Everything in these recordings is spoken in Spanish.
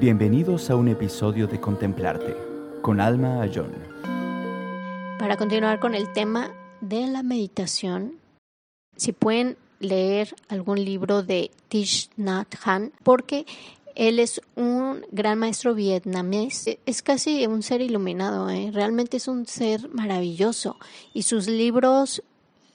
Bienvenidos a un episodio de Contemplarte con Alma Ayón. Para continuar con el tema de la meditación, si pueden leer algún libro de Thich Nhat Hanh, porque él es un gran maestro vietnamés, es casi un ser iluminado, ¿eh? realmente es un ser maravilloso y sus libros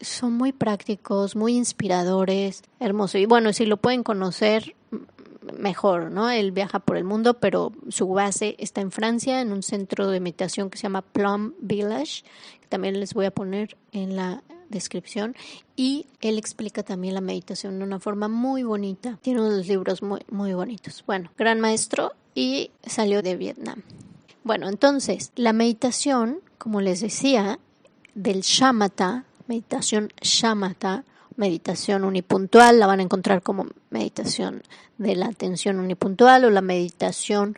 son muy prácticos, muy inspiradores, hermoso. Y bueno, si lo pueden conocer, mejor, ¿no? Él viaja por el mundo, pero su base está en Francia, en un centro de meditación que se llama Plum Village, que también les voy a poner en la descripción y él explica también la meditación de una forma muy bonita. Tiene unos libros muy, muy bonitos. Bueno, gran maestro y salió de Vietnam. Bueno, entonces, la meditación, como les decía, del shamatha, meditación shamatha, meditación unipuntual, la van a encontrar como meditación de la atención unipuntual o la meditación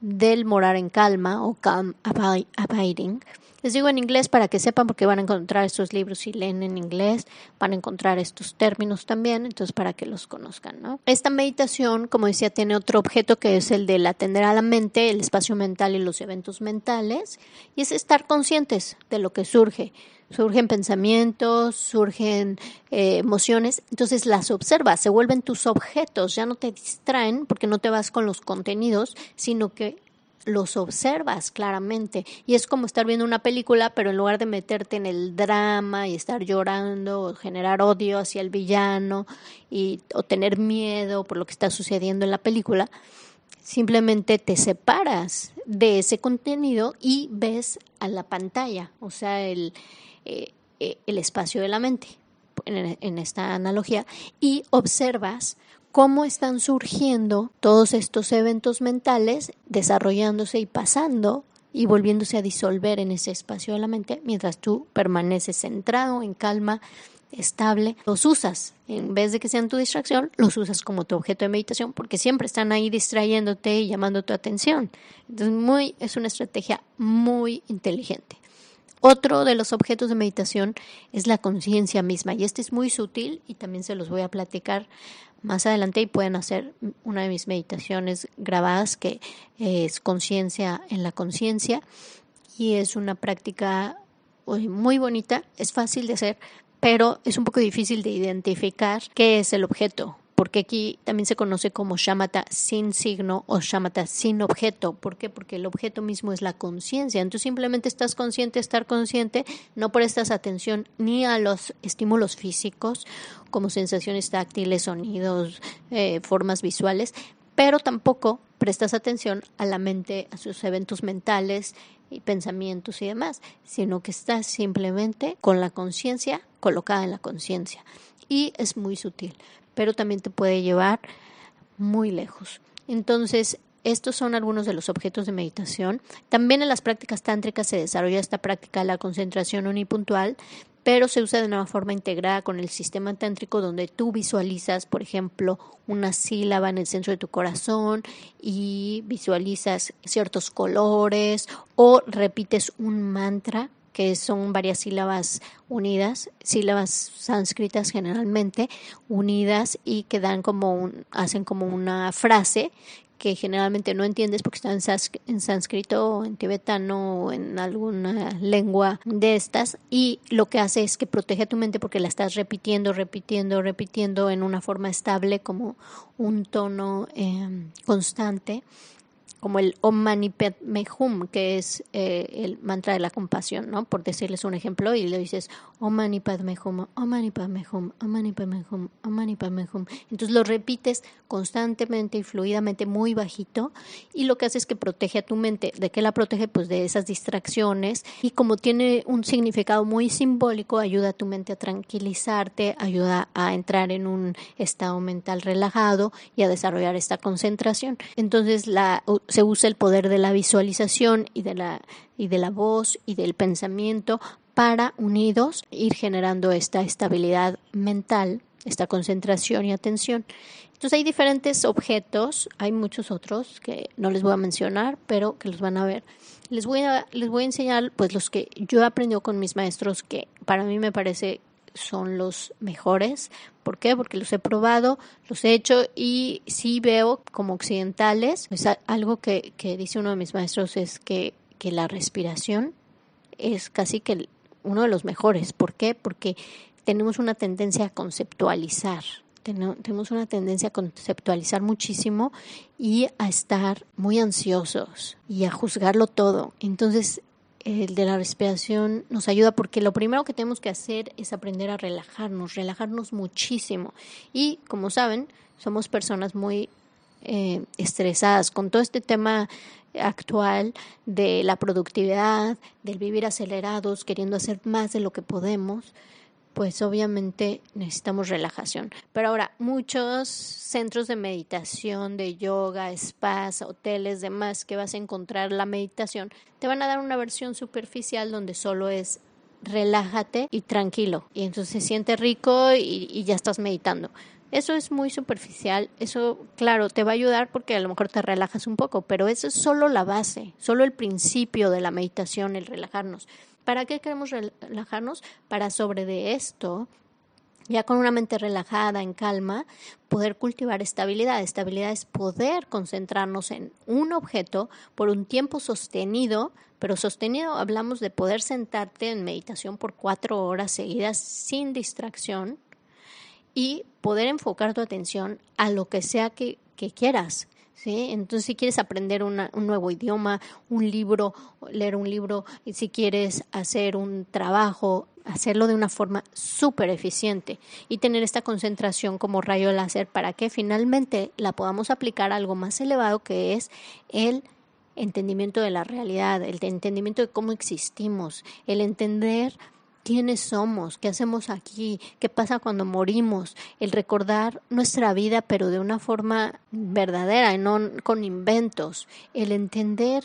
del morar en calma o calm abiding. Les digo en inglés para que sepan porque van a encontrar estos libros si leen en inglés, van a encontrar estos términos también, entonces para que los conozcan, ¿no? Esta meditación, como decía, tiene otro objeto que es el de atender a la mente, el espacio mental y los eventos mentales, y es estar conscientes de lo que surge surgen pensamientos, surgen eh, emociones, entonces las observas, se vuelven tus objetos, ya no te distraen porque no te vas con los contenidos, sino que los observas claramente. Y es como estar viendo una película, pero en lugar de meterte en el drama y estar llorando o generar odio hacia el villano y, o tener miedo por lo que está sucediendo en la película, simplemente te separas de ese contenido y ves a la pantalla, o sea, el, eh, eh, el espacio de la mente, en, esta analogía, y observas cómo están surgiendo todos estos eventos mentales, desarrollándose y pasando y volviéndose a disolver en ese espacio de la mente, mientras tú permaneces centrado, en calma, estable, los usas, en vez de que sean tu distracción, los usas como tu objeto de meditación, porque siempre están ahí distrayéndote y llamando tu atención. Entonces, muy, es una estrategia muy inteligente. Otro de los objetos de meditación es la conciencia misma y este es muy sutil y también se los voy a platicar más adelante y pueden hacer una de mis meditaciones grabadas que es conciencia en la conciencia y es una práctica muy bonita, es fácil de hacer, pero es un poco difícil de identificar qué es el objeto porque aquí también se conoce como shamatha sin signo o shamatha sin objeto. ¿Por qué? Porque el objeto mismo es la conciencia. Entonces simplemente estás consciente, estar consciente, no prestas atención ni a los estímulos físicos como sensaciones táctiles, sonidos, eh, formas visuales, pero tampoco prestas atención a la mente, a sus eventos mentales y pensamientos y demás, sino que estás simplemente con la conciencia colocada en la conciencia. Y es muy sutil pero también te puede llevar muy lejos. Entonces, estos son algunos de los objetos de meditación. También en las prácticas tántricas se desarrolla esta práctica de la concentración unipuntual, pero se usa de una forma integrada con el sistema tántrico donde tú visualizas, por ejemplo, una sílaba en el centro de tu corazón y visualizas ciertos colores o repites un mantra que son varias sílabas unidas, sílabas sánscritas generalmente unidas y que dan como un, hacen como una frase que generalmente no entiendes porque está en, sánscrito o en tibetano o en alguna lengua de estas y lo que hace es que protege a tu mente porque la estás repitiendo, repitiendo, repitiendo en una forma estable como un tono eh, constante como el Om Mani Padme Hum, que es eh, el mantra de la compasión, ¿no? Por decirles un ejemplo, y le dices Om Mani Padme Hum, Om Mani Padme Hum, Om Mani Padme Hum, Om Mani Padme Hum. Entonces lo repites constantemente y fluidamente, muy bajito, y lo que hace es que protege a tu mente. ¿De qué la protege? Pues de esas distracciones, y como tiene un significado muy simbólico, ayuda a tu mente a tranquilizarte, ayuda a entrar en un estado mental relajado y a desarrollar esta concentración. Entonces la se usa el poder de la visualización y de la, y de la voz y del pensamiento para unidos ir generando esta estabilidad mental, esta concentración y atención. Entonces hay diferentes objetos, hay muchos otros que no les voy a mencionar, pero que los van a ver. Les voy a, les voy a enseñar pues los que yo he aprendido con mis maestros que para mí me parece son los mejores. ¿Por qué? Porque los he probado, los he hecho y sí veo como occidentales, pues algo que, que dice uno de mis maestros es que, que la respiración es casi que uno de los mejores. ¿Por qué? Porque tenemos una tendencia a conceptualizar, tenemos una tendencia a conceptualizar muchísimo y a estar muy ansiosos y a juzgarlo todo. Entonces, el de la respiración nos ayuda porque lo primero que tenemos que hacer es aprender a relajarnos, relajarnos muchísimo. Y como saben, somos personas muy eh, estresadas con todo este tema actual de la productividad, del vivir acelerados, queriendo hacer más de lo que podemos pues obviamente necesitamos relajación. Pero ahora, muchos centros de meditación, de yoga, spas, hoteles, demás, que vas a encontrar la meditación, te van a dar una versión superficial donde solo es relájate y tranquilo. Y entonces se siente rico y, y ya estás meditando. Eso es muy superficial, eso claro, te va a ayudar porque a lo mejor te relajas un poco, pero eso es solo la base, solo el principio de la meditación, el relajarnos. ¿Para qué queremos relajarnos? Para sobre de esto, ya con una mente relajada, en calma, poder cultivar estabilidad. Estabilidad es poder concentrarnos en un objeto por un tiempo sostenido, pero sostenido hablamos de poder sentarte en meditación por cuatro horas seguidas sin distracción y poder enfocar tu atención a lo que sea que, que quieras. ¿Sí? Entonces, si quieres aprender un nuevo idioma, un libro, leer un libro, y si quieres hacer un trabajo, hacerlo de una forma súper eficiente y tener esta concentración como rayo láser para que finalmente la podamos aplicar a algo más elevado que es el entendimiento de la realidad, el entendimiento de cómo existimos, el entender quiénes somos, qué hacemos aquí, qué pasa cuando morimos, el recordar nuestra vida pero de una forma verdadera y no con inventos, el entender,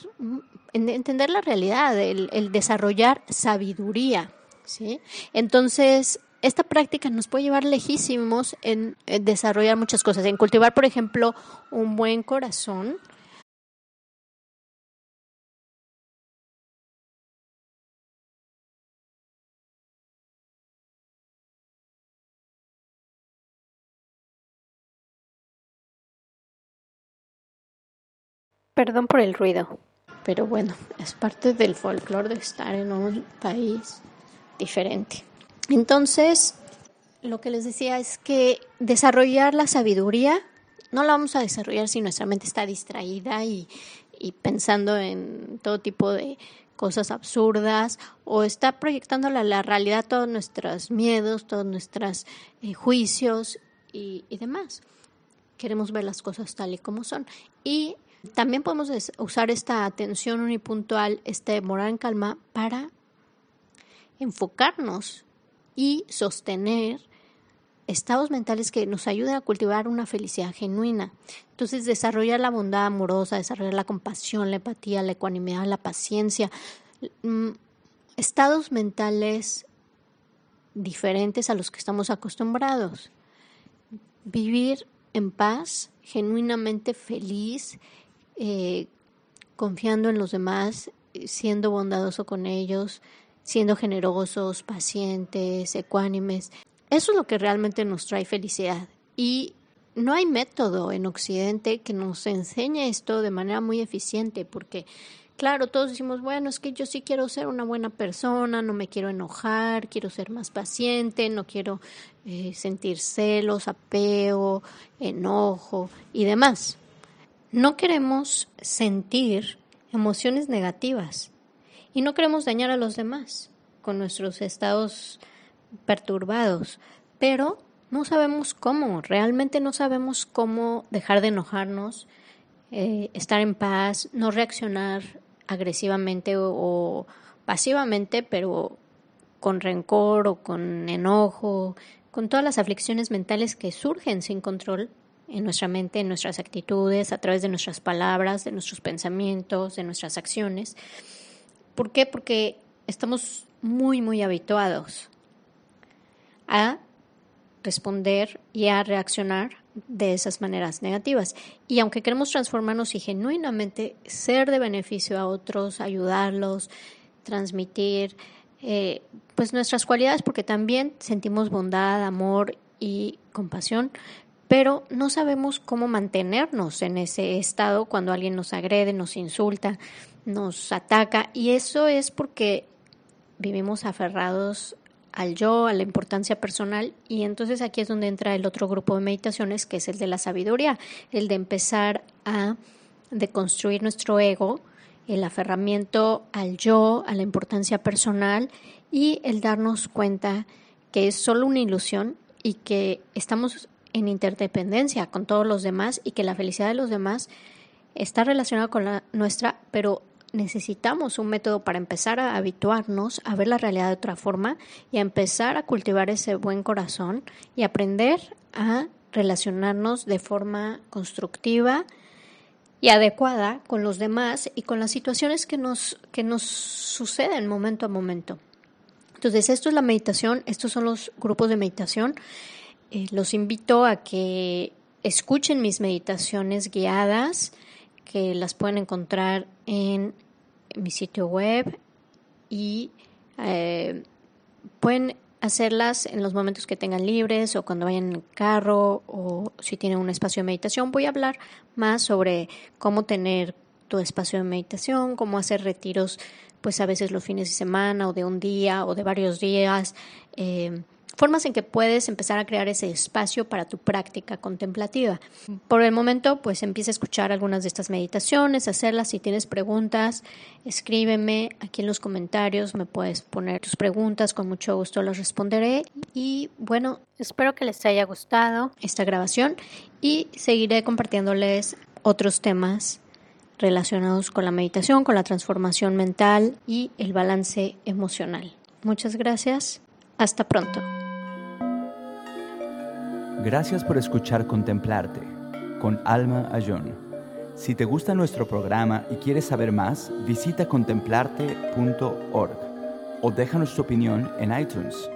entender la realidad, el, desarrollar sabiduría. ¿sí? Entonces, esta práctica nos puede llevar lejísimos en desarrollar muchas cosas, en cultivar, por ejemplo, un buen corazón, Perdón por el ruido, pero bueno, es parte del folclore de estar en un país diferente. Entonces, lo que les decía es que desarrollar la sabiduría no la vamos a desarrollar si nuestra mente está distraída y, pensando en todo tipo de cosas absurdas o está proyectando a la realidad todos nuestros miedos, todos nuestros eh, juicios y, y demás. Queremos ver las cosas tal y como son. Y también podemos usar esta atención unipuntual, este morar en calma, para enfocarnos y sostener estados mentales que nos ayuden a cultivar una felicidad genuina. Entonces, desarrollar la bondad amorosa, desarrollar la compasión, la empatía, la ecuanimidad, la paciencia, mm, estados mentales diferentes a los que estamos acostumbrados. Vivir en paz, genuinamente feliz eh, confiando en los demás, siendo bondadoso con ellos, siendo generosos, pacientes, ecuánimes. Eso es lo que realmente nos trae felicidad. Y no hay método en Occidente que nos enseñe esto de manera muy eficiente, porque claro, todos decimos, bueno, es que yo sí quiero ser una buena persona, no me quiero enojar, quiero ser más paciente, no quiero eh, sentir celos, apego, enojo y demás. No queremos sentir emociones negativas y no queremos dañar a los demás con nuestros estados perturbados, pero no sabemos cómo, realmente no sabemos cómo dejar de enojarnos, eh, estar en paz, no reaccionar agresivamente o pasivamente, pero con rencor o con enojo, con todas las aflicciones mentales que surgen sin control en nuestra mente, en nuestras actitudes, a través de nuestras palabras, de nuestros pensamientos, de nuestras acciones. ¿Por qué? Porque estamos muy, muy habituados a responder y a reaccionar de esas maneras negativas. Y aunque queremos transformarnos y genuinamente ser de beneficio a otros, ayudarlos, transmitir eh, pues nuestras cualidades porque también sentimos bondad, amor y compasión, pero no sabemos cómo mantenernos en ese estado cuando alguien nos agrede, nos insulta, nos ataca y eso es porque vivimos aferrados al yo, a la importancia personal y entonces aquí es donde entra el otro grupo de meditaciones que es el de la sabiduría, el de empezar a deconstruir nuestro ego, el aferramiento al yo, a la importancia personal y el darnos cuenta que es solo una ilusión y que estamos en interdependencia con todos los demás y que la felicidad de los demás está relacionada con la nuestra, pero necesitamos un método para empezar a habituarnos a ver la realidad de otra forma y a empezar a cultivar ese buen corazón y aprender a relacionarnos de forma constructiva y adecuada con los demás y con las situaciones que nos, que nos suceden momento a momento. Entonces, esto es la meditación, estos son los grupos de meditación. Eh, los invito a que escuchen mis meditaciones guiadas que las pueden encontrar en mi sitio web y eh, pueden hacerlas en los momentos que tengan libres o cuando vayan en carro o si tienen un espacio de meditación. Voy a hablar más sobre cómo tener tu espacio de meditación, cómo hacer retiros, pues a veces los fines de semana o de un día o de varios días. Eh, formas en que puedes empezar a crear ese espacio para tu práctica contemplativa. Por el momento, pues empieza a escuchar algunas de estas meditaciones, hacerlas. Si tienes preguntas, escríbeme aquí en los comentarios, me puedes poner tus preguntas, con mucho gusto las responderé. Y bueno, espero que les haya gustado esta grabación y seguiré compartiéndoles otros temas relacionados con la meditación, con la transformación mental y el balance emocional. Muchas gracias. Hasta pronto. Gracias por escuchar Contemplarte con Alma Ayón. Si te gusta nuestro programa y quieres saber más, visita contemplarte.org o déjanos tu opinión en iTunes.